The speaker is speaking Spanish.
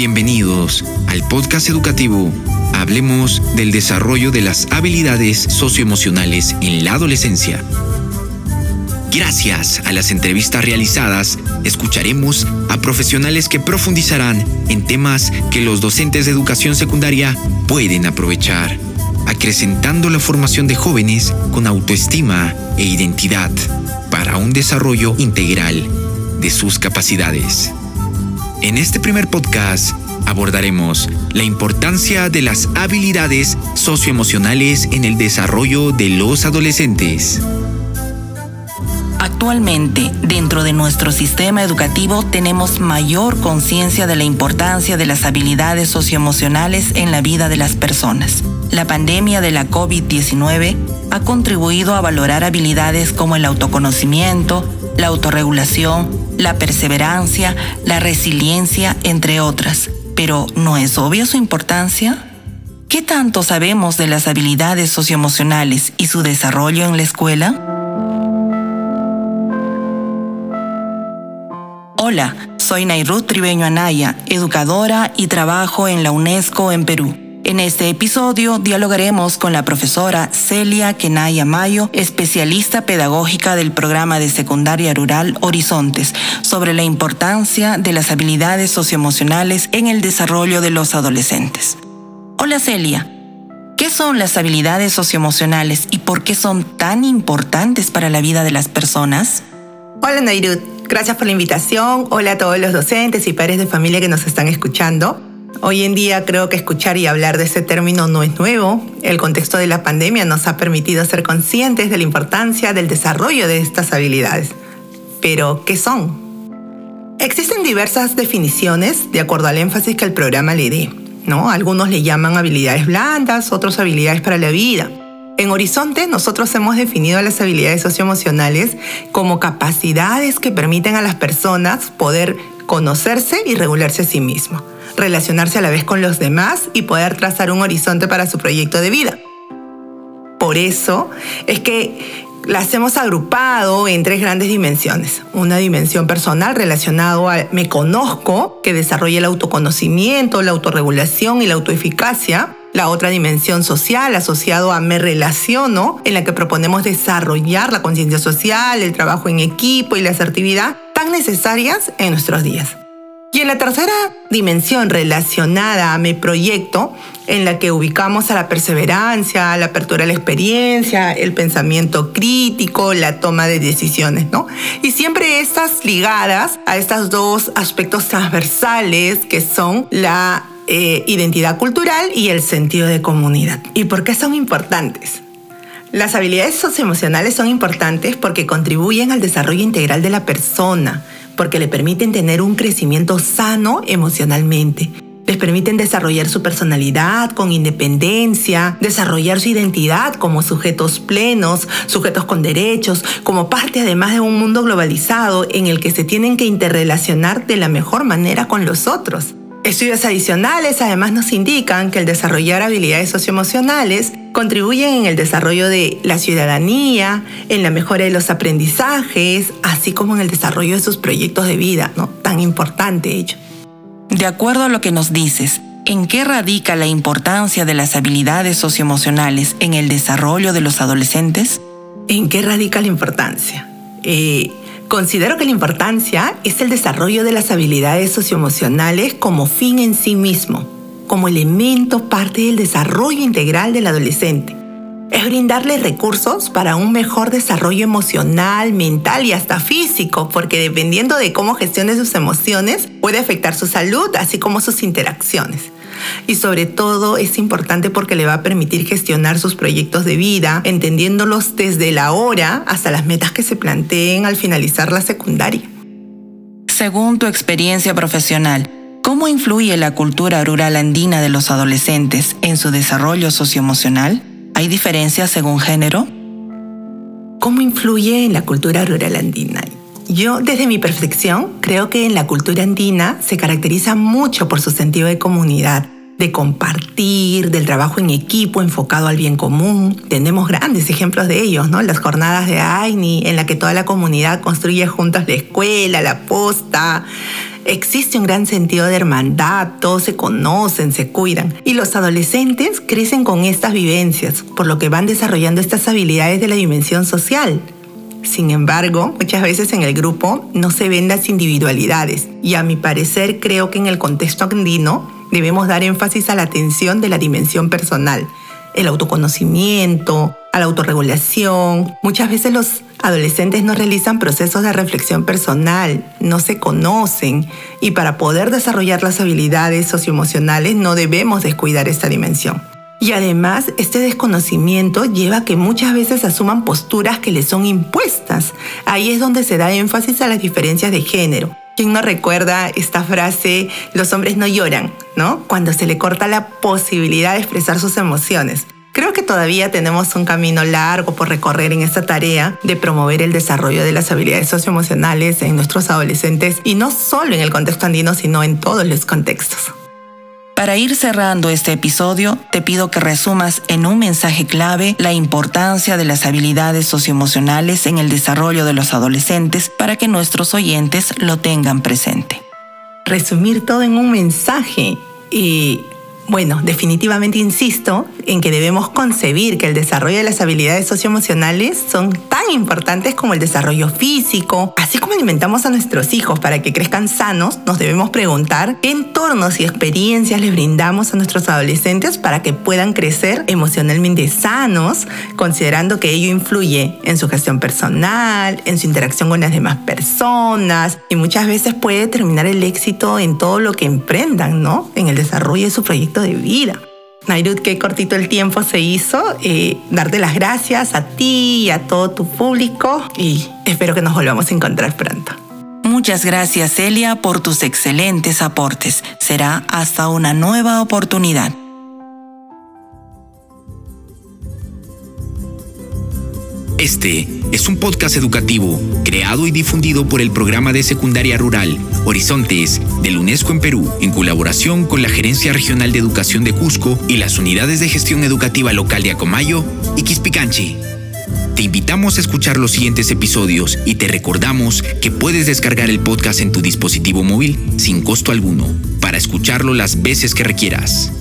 Bienvenidos al podcast educativo Hablemos del desarrollo de las habilidades socioemocionales en la adolescencia. Gracias a las entrevistas realizadas, escucharemos a profesionales que profundizarán en temas que los docentes de educación secundaria pueden aprovechar, acrecentando la formación de jóvenes con autoestima e identidad para un desarrollo integral de sus capacidades. En este primer podcast abordaremos la importancia de las habilidades socioemocionales en el desarrollo de los adolescentes. Actualmente, dentro de nuestro sistema educativo tenemos mayor conciencia de la importancia de las habilidades socioemocionales en la vida de las personas. La pandemia de la COVID-19 ha contribuido a valorar habilidades como el autoconocimiento, la autorregulación, la perseverancia, la resiliencia, entre otras. Pero ¿no es obvia su importancia? ¿Qué tanto sabemos de las habilidades socioemocionales y su desarrollo en la escuela? Hola, soy Nairut Tribeño Anaya, educadora y trabajo en la UNESCO en Perú. En este episodio dialogaremos con la profesora Celia Kenaya Mayo, especialista pedagógica del programa de secundaria rural Horizontes, sobre la importancia de las habilidades socioemocionales en el desarrollo de los adolescentes. Hola Celia, ¿qué son las habilidades socioemocionales y por qué son tan importantes para la vida de las personas? Hola Nairut, gracias por la invitación. Hola a todos los docentes y padres de familia que nos están escuchando. Hoy en día creo que escuchar y hablar de ese término no es nuevo. El contexto de la pandemia nos ha permitido ser conscientes de la importancia del desarrollo de estas habilidades. Pero, ¿qué son? Existen diversas definiciones de acuerdo al énfasis que el programa le dé. ¿no? Algunos le llaman habilidades blandas, otros habilidades para la vida. En Horizonte nosotros hemos definido las habilidades socioemocionales como capacidades que permiten a las personas poder conocerse y regularse a sí mismos relacionarse a la vez con los demás y poder trazar un horizonte para su proyecto de vida. Por eso es que las hemos agrupado en tres grandes dimensiones. Una dimensión personal relacionado a me conozco, que desarrolla el autoconocimiento, la autorregulación y la autoeficacia. La otra dimensión social asociado a me relaciono, en la que proponemos desarrollar la conciencia social, el trabajo en equipo y la asertividad tan necesarias en nuestros días. Y en la tercera dimensión relacionada a mi proyecto, en la que ubicamos a la perseverancia, la apertura a la experiencia, el pensamiento crítico, la toma de decisiones, ¿no? Y siempre estas ligadas a estos dos aspectos transversales que son la eh, identidad cultural y el sentido de comunidad. ¿Y por qué son importantes? Las habilidades socioemocionales son importantes porque contribuyen al desarrollo integral de la persona porque le permiten tener un crecimiento sano emocionalmente. Les permiten desarrollar su personalidad con independencia, desarrollar su identidad como sujetos plenos, sujetos con derechos, como parte además de un mundo globalizado en el que se tienen que interrelacionar de la mejor manera con los otros. Estudios adicionales además nos indican que el desarrollar habilidades socioemocionales contribuyen en el desarrollo de la ciudadanía, en la mejora de los aprendizajes, así como en el desarrollo de sus proyectos de vida, ¿no? Tan importante ello. De acuerdo a lo que nos dices, ¿en qué radica la importancia de las habilidades socioemocionales en el desarrollo de los adolescentes? ¿En qué radica la importancia? Eh, Considero que la importancia es el desarrollo de las habilidades socioemocionales como fin en sí mismo, como elemento parte del desarrollo integral del adolescente. Es brindarle recursos para un mejor desarrollo emocional, mental y hasta físico, porque dependiendo de cómo gestione sus emociones, puede afectar su salud, así como sus interacciones y sobre todo es importante porque le va a permitir gestionar sus proyectos de vida, entendiéndolos desde la hora hasta las metas que se planteen al finalizar la secundaria. Según tu experiencia profesional, ¿cómo influye la cultura rural andina de los adolescentes en su desarrollo socioemocional? ¿Hay diferencias según género? ¿Cómo influye en la cultura rural andina? Yo, desde mi percepción, creo que en la cultura andina se caracteriza mucho por su sentido de comunidad, de compartir, del trabajo en equipo enfocado al bien común. Tenemos grandes ejemplos de ellos, ¿no? Las jornadas de AINI, en la que toda la comunidad construye juntos la escuela, la posta, Existe un gran sentido de hermandad, todos se conocen, se cuidan. Y los adolescentes crecen con estas vivencias, por lo que van desarrollando estas habilidades de la dimensión social. Sin embargo, muchas veces en el grupo no se ven las individualidades y a mi parecer creo que en el contexto andino debemos dar énfasis a la atención de la dimensión personal, el autoconocimiento, a la autorregulación. Muchas veces los adolescentes no realizan procesos de reflexión personal, no se conocen y para poder desarrollar las habilidades socioemocionales no debemos descuidar esta dimensión. Y además, este desconocimiento lleva a que muchas veces asuman posturas que les son impuestas. Ahí es donde se da énfasis a las diferencias de género. ¿Quién no recuerda esta frase, los hombres no lloran, ¿no? Cuando se le corta la posibilidad de expresar sus emociones. Creo que todavía tenemos un camino largo por recorrer en esta tarea de promover el desarrollo de las habilidades socioemocionales en nuestros adolescentes y no solo en el contexto andino, sino en todos los contextos. Para ir cerrando este episodio, te pido que resumas en un mensaje clave la importancia de las habilidades socioemocionales en el desarrollo de los adolescentes para que nuestros oyentes lo tengan presente. Resumir todo en un mensaje y bueno, definitivamente insisto en que debemos concebir que el desarrollo de las habilidades socioemocionales son tan importantes como el desarrollo físico. Así como alimentamos a nuestros hijos para que crezcan sanos, nos debemos preguntar qué entornos y experiencias les brindamos a nuestros adolescentes para que puedan crecer emocionalmente sanos, considerando que ello influye en su gestión personal, en su interacción con las demás personas y muchas veces puede determinar el éxito en todo lo que emprendan, ¿no? En el desarrollo de su proyecto de vida. Nairut, qué cortito el tiempo se hizo. Eh, darte las gracias a ti y a todo tu público y espero que nos volvamos a encontrar pronto. Muchas gracias Celia por tus excelentes aportes. Será hasta una nueva oportunidad. Este es un podcast educativo creado y difundido por el programa de secundaria rural Horizontes del UNESCO en Perú en colaboración con la Gerencia Regional de Educación de Cusco y las unidades de gestión educativa local de Acomayo y Quispicanchi. Te invitamos a escuchar los siguientes episodios y te recordamos que puedes descargar el podcast en tu dispositivo móvil sin costo alguno para escucharlo las veces que requieras.